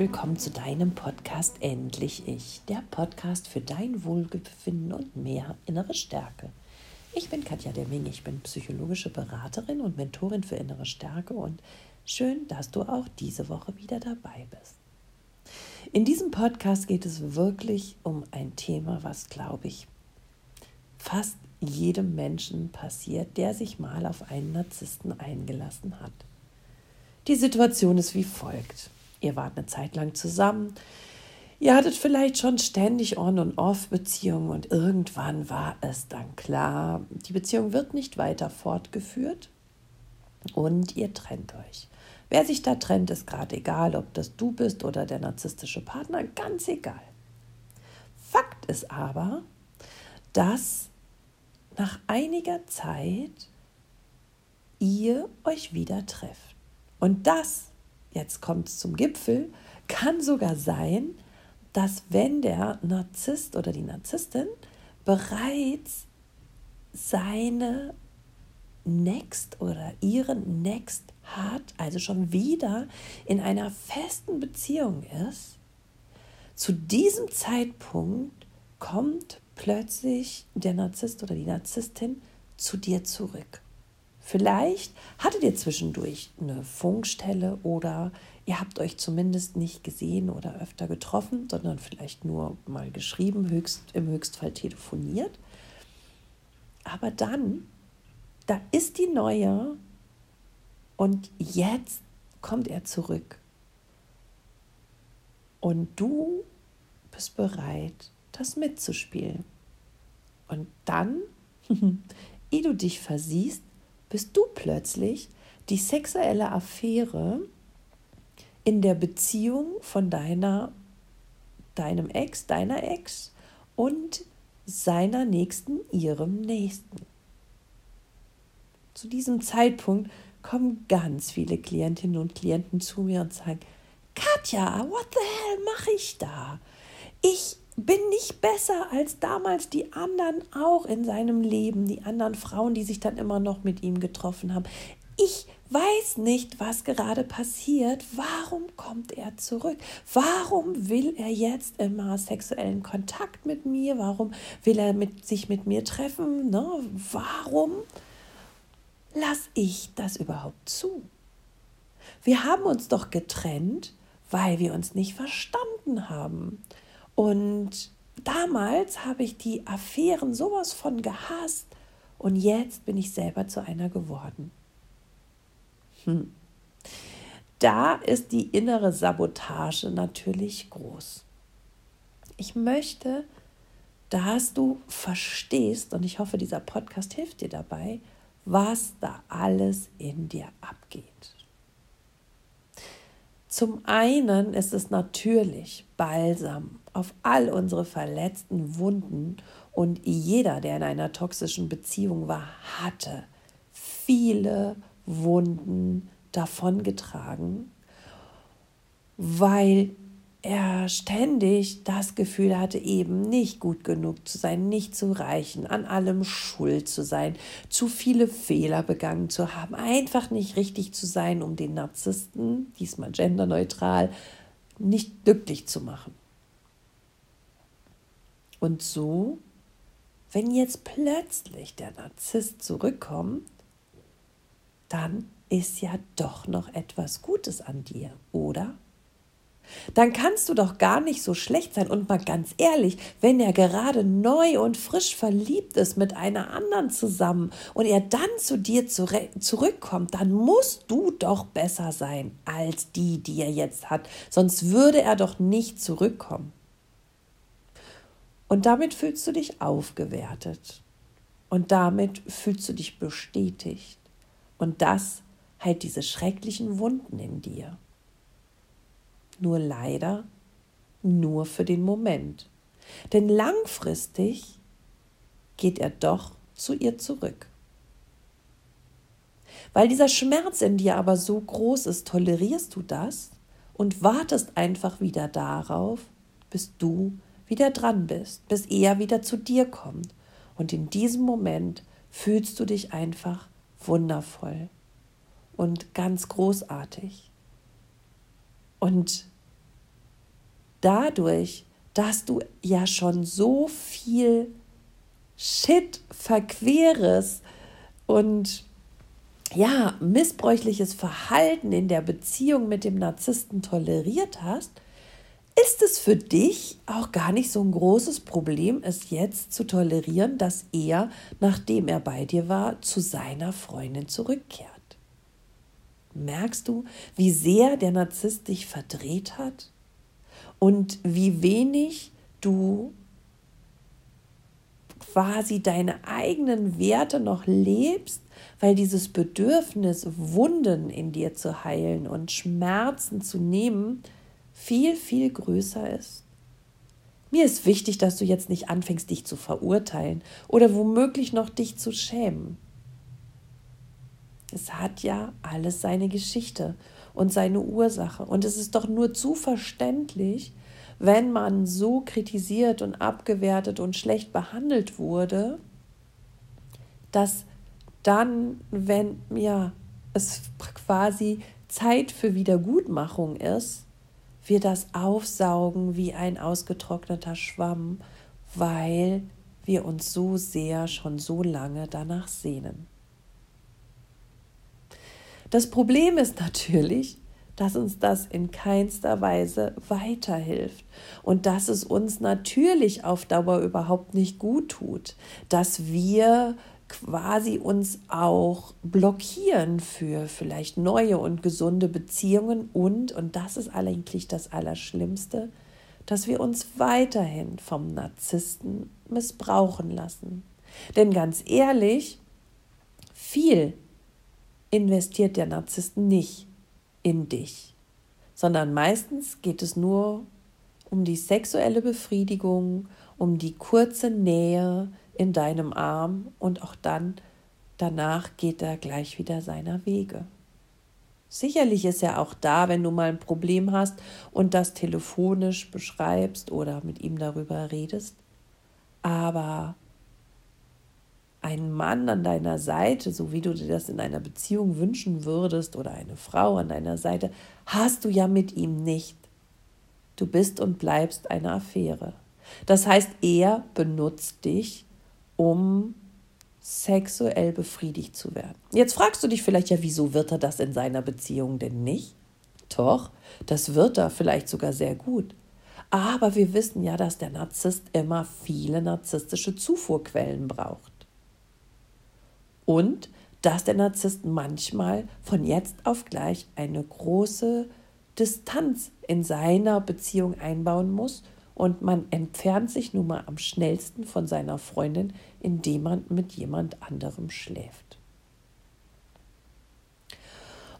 willkommen zu deinem Podcast Endlich Ich, der Podcast für dein Wohlbefinden und mehr innere Stärke. Ich bin Katja Demming, ich bin psychologische Beraterin und Mentorin für innere Stärke und schön, dass du auch diese Woche wieder dabei bist. In diesem Podcast geht es wirklich um ein Thema, was, glaube ich, fast jedem Menschen passiert, der sich mal auf einen Narzissten eingelassen hat. Die Situation ist wie folgt. Ihr wart eine Zeit lang zusammen. Ihr hattet vielleicht schon ständig On- und Off-Beziehungen und irgendwann war es dann klar, die Beziehung wird nicht weiter fortgeführt und ihr trennt euch. Wer sich da trennt, ist gerade egal, ob das du bist oder der narzisstische Partner, ganz egal. Fakt ist aber, dass nach einiger Zeit ihr euch wieder trefft. Und das jetzt kommt es zum Gipfel, kann sogar sein, dass wenn der Narzisst oder die Narzisstin bereits seine Next oder ihren Next hat, also schon wieder in einer festen Beziehung ist, zu diesem Zeitpunkt kommt plötzlich der Narzisst oder die Narzisstin zu dir zurück. Vielleicht hattet ihr zwischendurch eine Funkstelle oder ihr habt euch zumindest nicht gesehen oder öfter getroffen, sondern vielleicht nur mal geschrieben, höchst, im Höchstfall telefoniert. Aber dann, da ist die neue und jetzt kommt er zurück. Und du bist bereit, das mitzuspielen. Und dann, ehe du dich versiehst, bist du plötzlich die sexuelle Affäre in der Beziehung von deiner, deinem Ex, deiner Ex und seiner Nächsten, ihrem Nächsten. Zu diesem Zeitpunkt kommen ganz viele Klientinnen und Klienten zu mir und sagen, Katja, what the hell mache ich da? Ich bin nicht besser als damals die anderen auch in seinem Leben, die anderen Frauen, die sich dann immer noch mit ihm getroffen haben. Ich weiß nicht, was gerade passiert. Warum kommt er zurück? Warum will er jetzt immer sexuellen Kontakt mit mir? Warum will er mit, sich mit mir treffen? Ne? Warum lasse ich das überhaupt zu? Wir haben uns doch getrennt, weil wir uns nicht verstanden haben. Und damals habe ich die Affären sowas von gehasst und jetzt bin ich selber zu einer geworden. Hm. Da ist die innere Sabotage natürlich groß. Ich möchte, dass du verstehst, und ich hoffe, dieser Podcast hilft dir dabei, was da alles in dir abgeht. Zum einen ist es natürlich Balsam auf all unsere verletzten Wunden und jeder, der in einer toxischen Beziehung war, hatte viele Wunden davongetragen, weil er ständig das Gefühl hatte, eben nicht gut genug zu sein, nicht zu reichen, an allem schuld zu sein, zu viele Fehler begangen zu haben, einfach nicht richtig zu sein, um den Narzissten, diesmal genderneutral, nicht glücklich zu machen. Und so, wenn jetzt plötzlich der Narzisst zurückkommt, dann ist ja doch noch etwas Gutes an dir, oder? Dann kannst du doch gar nicht so schlecht sein. Und mal ganz ehrlich, wenn er gerade neu und frisch verliebt ist mit einer anderen zusammen und er dann zu dir zurückkommt, dann musst du doch besser sein als die, die er jetzt hat. Sonst würde er doch nicht zurückkommen. Und damit fühlst du dich aufgewertet. Und damit fühlst du dich bestätigt. Und das heilt diese schrecklichen Wunden in dir. Nur leider nur für den Moment. Denn langfristig geht er doch zu ihr zurück. Weil dieser Schmerz in dir aber so groß ist, tolerierst du das und wartest einfach wieder darauf, bis du wieder dran bist, bis er wieder zu dir kommt. Und in diesem Moment fühlst du dich einfach wundervoll und ganz großartig. Und dadurch, dass du ja schon so viel Shit, Verqueres und ja, missbräuchliches Verhalten in der Beziehung mit dem Narzissten toleriert hast, ist es für dich auch gar nicht so ein großes Problem, es jetzt zu tolerieren, dass er, nachdem er bei dir war, zu seiner Freundin zurückkehrt. Merkst du, wie sehr der Narzisst dich verdreht hat und wie wenig du quasi deine eigenen Werte noch lebst, weil dieses Bedürfnis, Wunden in dir zu heilen und Schmerzen zu nehmen, viel, viel größer ist. Mir ist wichtig, dass du jetzt nicht anfängst, dich zu verurteilen oder womöglich noch dich zu schämen. Es hat ja alles seine Geschichte und seine Ursache. Und es ist doch nur zu verständlich, wenn man so kritisiert und abgewertet und schlecht behandelt wurde, dass dann, wenn ja, es quasi Zeit für Wiedergutmachung ist, wir das aufsaugen wie ein ausgetrockneter Schwamm, weil wir uns so sehr schon so lange danach sehnen. Das Problem ist natürlich, dass uns das in keinster Weise weiterhilft und dass es uns natürlich auf Dauer überhaupt nicht gut tut, dass wir quasi uns auch blockieren für vielleicht neue und gesunde Beziehungen und, und das ist eigentlich das Allerschlimmste, dass wir uns weiterhin vom Narzissten missbrauchen lassen. Denn ganz ehrlich, viel investiert der Narzisst nicht in dich, sondern meistens geht es nur um die sexuelle Befriedigung, um die kurze Nähe in deinem Arm und auch dann danach geht er gleich wieder seiner Wege. Sicherlich ist er auch da, wenn du mal ein Problem hast und das telefonisch beschreibst oder mit ihm darüber redest. Aber einen Mann an deiner Seite, so wie du dir das in einer Beziehung wünschen würdest, oder eine Frau an deiner Seite, hast du ja mit ihm nicht. Du bist und bleibst eine Affäre. Das heißt, er benutzt dich, um sexuell befriedigt zu werden. Jetzt fragst du dich vielleicht ja, wieso wird er das in seiner Beziehung denn nicht? Doch, das wird er vielleicht sogar sehr gut. Aber wir wissen ja, dass der Narzisst immer viele narzisstische Zufuhrquellen braucht und dass der Narzisst manchmal von jetzt auf gleich eine große Distanz in seiner Beziehung einbauen muss und man entfernt sich nun mal am schnellsten von seiner Freundin, indem man mit jemand anderem schläft.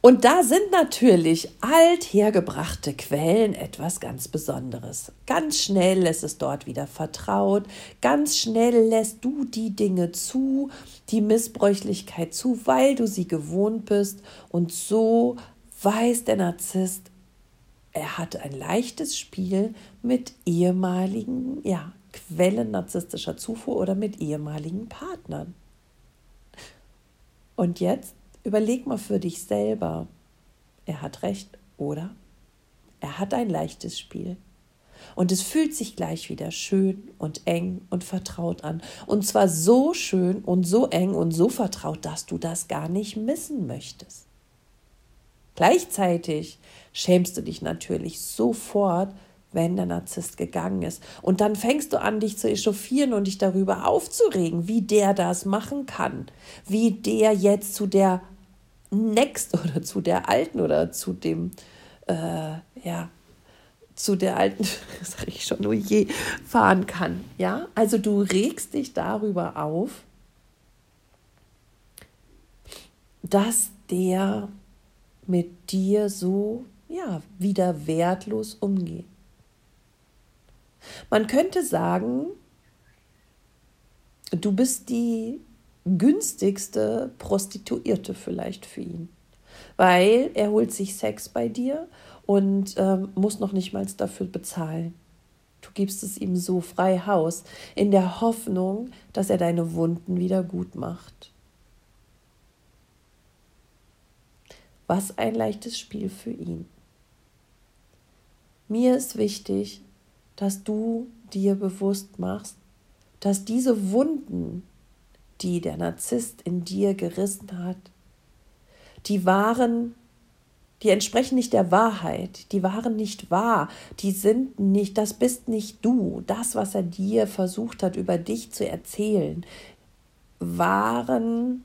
Und da sind natürlich althergebrachte Quellen etwas ganz Besonderes. Ganz schnell lässt es dort wieder vertraut, ganz schnell lässt du die Dinge zu, die Missbräuchlichkeit zu, weil du sie gewohnt bist. Und so weiß der Narzisst, er hat ein leichtes Spiel mit ehemaligen ja, Quellen narzisstischer Zufuhr oder mit ehemaligen Partnern. Und jetzt Überleg mal für dich selber. Er hat recht, oder? Er hat ein leichtes Spiel. Und es fühlt sich gleich wieder schön und eng und vertraut an. Und zwar so schön und so eng und so vertraut, dass du das gar nicht missen möchtest. Gleichzeitig schämst du dich natürlich sofort, wenn der Narzisst gegangen ist. Und dann fängst du an, dich zu echauffieren und dich darüber aufzuregen, wie der das machen kann, wie der jetzt zu der Next oder zu der alten oder zu dem, äh, ja, zu der alten, sag ich schon, oh je, fahren kann. Ja, also du regst dich darüber auf, dass der mit dir so, ja, wieder wertlos umgeht. Man könnte sagen, du bist die günstigste Prostituierte vielleicht für ihn. Weil er holt sich Sex bei dir und ähm, muss noch nicht mal dafür bezahlen. Du gibst es ihm so frei Haus, in der Hoffnung, dass er deine Wunden wieder gut macht. Was ein leichtes Spiel für ihn. Mir ist wichtig, dass du dir bewusst machst, dass diese Wunden, die der Narzisst in dir gerissen hat, die waren, die entsprechen nicht der Wahrheit, die waren nicht wahr, die sind nicht, das bist nicht du. Das, was er dir versucht hat, über dich zu erzählen, waren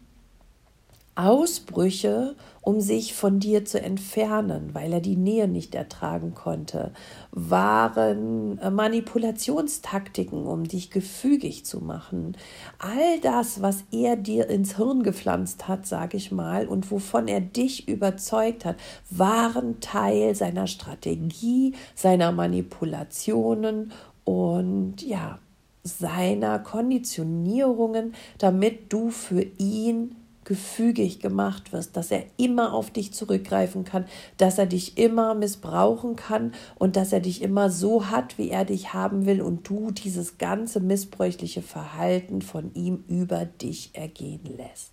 Ausbrüche, um sich von dir zu entfernen, weil er die Nähe nicht ertragen konnte, waren äh, Manipulationstaktiken, um dich gefügig zu machen. All das, was er dir ins Hirn gepflanzt hat, sage ich mal, und wovon er dich überzeugt hat, waren Teil seiner Strategie, seiner Manipulationen und ja, seiner Konditionierungen, damit du für ihn gefügig gemacht wirst, dass er immer auf dich zurückgreifen kann, dass er dich immer missbrauchen kann und dass er dich immer so hat, wie er dich haben will und du dieses ganze missbräuchliche Verhalten von ihm über dich ergehen lässt.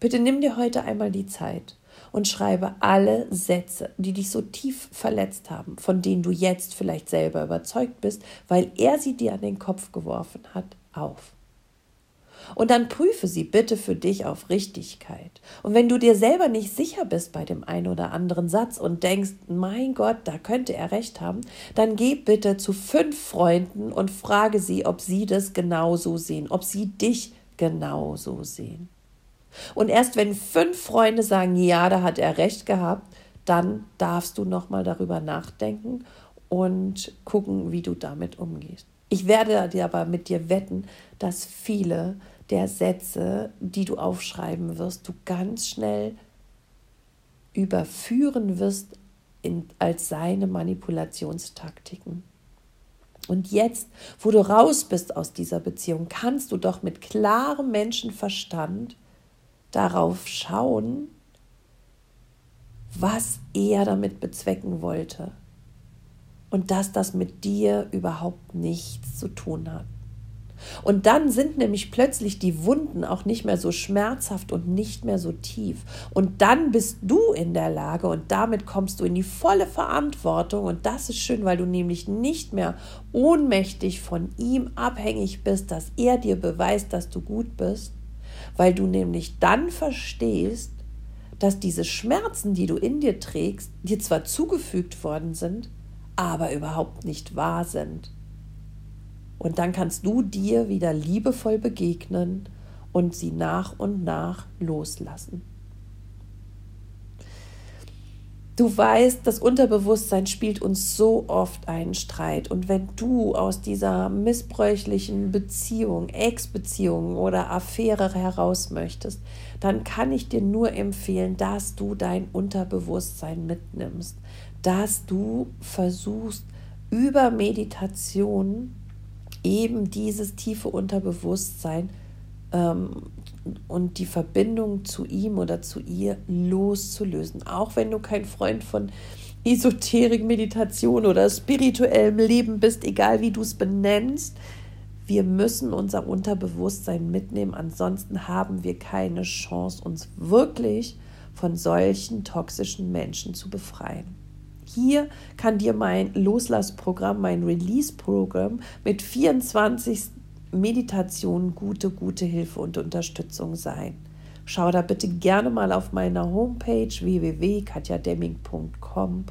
Bitte nimm dir heute einmal die Zeit und schreibe alle Sätze, die dich so tief verletzt haben, von denen du jetzt vielleicht selber überzeugt bist, weil er sie dir an den Kopf geworfen hat, auf. Und dann prüfe sie bitte für dich auf Richtigkeit. Und wenn du dir selber nicht sicher bist bei dem einen oder anderen Satz und denkst, mein Gott, da könnte er recht haben, dann geh bitte zu fünf Freunden und frage sie, ob sie das genauso sehen, ob sie dich genauso sehen. Und erst wenn fünf Freunde sagen, ja, da hat er recht gehabt, dann darfst du nochmal darüber nachdenken und gucken, wie du damit umgehst. Ich werde dir aber mit dir wetten, dass viele der Sätze, die du aufschreiben wirst, du ganz schnell überführen wirst in, als seine Manipulationstaktiken. Und jetzt, wo du raus bist aus dieser Beziehung, kannst du doch mit klarem Menschenverstand darauf schauen, was er damit bezwecken wollte. Und dass das mit dir überhaupt nichts zu tun hat. Und dann sind nämlich plötzlich die Wunden auch nicht mehr so schmerzhaft und nicht mehr so tief. Und dann bist du in der Lage und damit kommst du in die volle Verantwortung. Und das ist schön, weil du nämlich nicht mehr ohnmächtig von ihm abhängig bist, dass er dir beweist, dass du gut bist, weil du nämlich dann verstehst, dass diese Schmerzen, die du in dir trägst, dir zwar zugefügt worden sind, aber überhaupt nicht wahr sind. Und dann kannst du dir wieder liebevoll begegnen und sie nach und nach loslassen. Du weißt, das Unterbewusstsein spielt uns so oft einen Streit. Und wenn du aus dieser missbräuchlichen Beziehung, Ex-Beziehung oder Affäre heraus möchtest, dann kann ich dir nur empfehlen, dass du dein Unterbewusstsein mitnimmst, dass du versuchst, über Meditation eben dieses tiefe Unterbewusstsein ähm, und die Verbindung zu ihm oder zu ihr loszulösen. Auch wenn du kein Freund von Esoterik, Meditation oder spirituellem Leben bist, egal wie du es benennst, wir müssen unser Unterbewusstsein mitnehmen, ansonsten haben wir keine Chance, uns wirklich von solchen toxischen Menschen zu befreien. Hier kann dir mein Loslassprogramm, mein Release-Programm mit 24 Meditationen gute, gute Hilfe und Unterstützung sein. Schau da bitte gerne mal auf meiner Homepage www.katjademming.com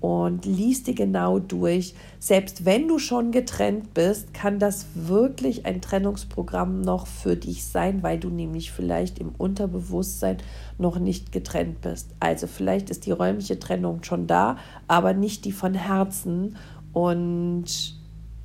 und liest die genau durch. Selbst wenn du schon getrennt bist, kann das wirklich ein Trennungsprogramm noch für dich sein, weil du nämlich vielleicht im Unterbewusstsein noch nicht getrennt bist. Also vielleicht ist die räumliche Trennung schon da, aber nicht die von Herzen und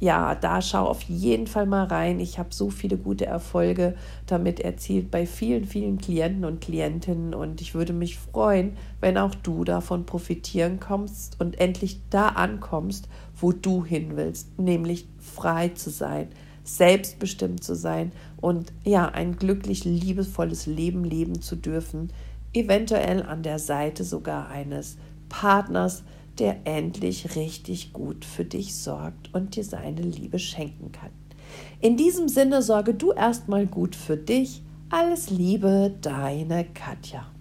ja, da schau auf jeden Fall mal rein. Ich habe so viele gute Erfolge damit erzielt bei vielen, vielen Klienten und Klientinnen und ich würde mich freuen, wenn auch du davon profitieren kommst und endlich da ankommst, wo du hin willst, nämlich frei zu sein, selbstbestimmt zu sein und ja, ein glücklich, liebevolles Leben leben zu dürfen, eventuell an der Seite sogar eines Partners, der endlich richtig gut für dich sorgt und dir seine Liebe schenken kann. In diesem Sinne sorge du erstmal gut für dich. Alles Liebe, deine Katja.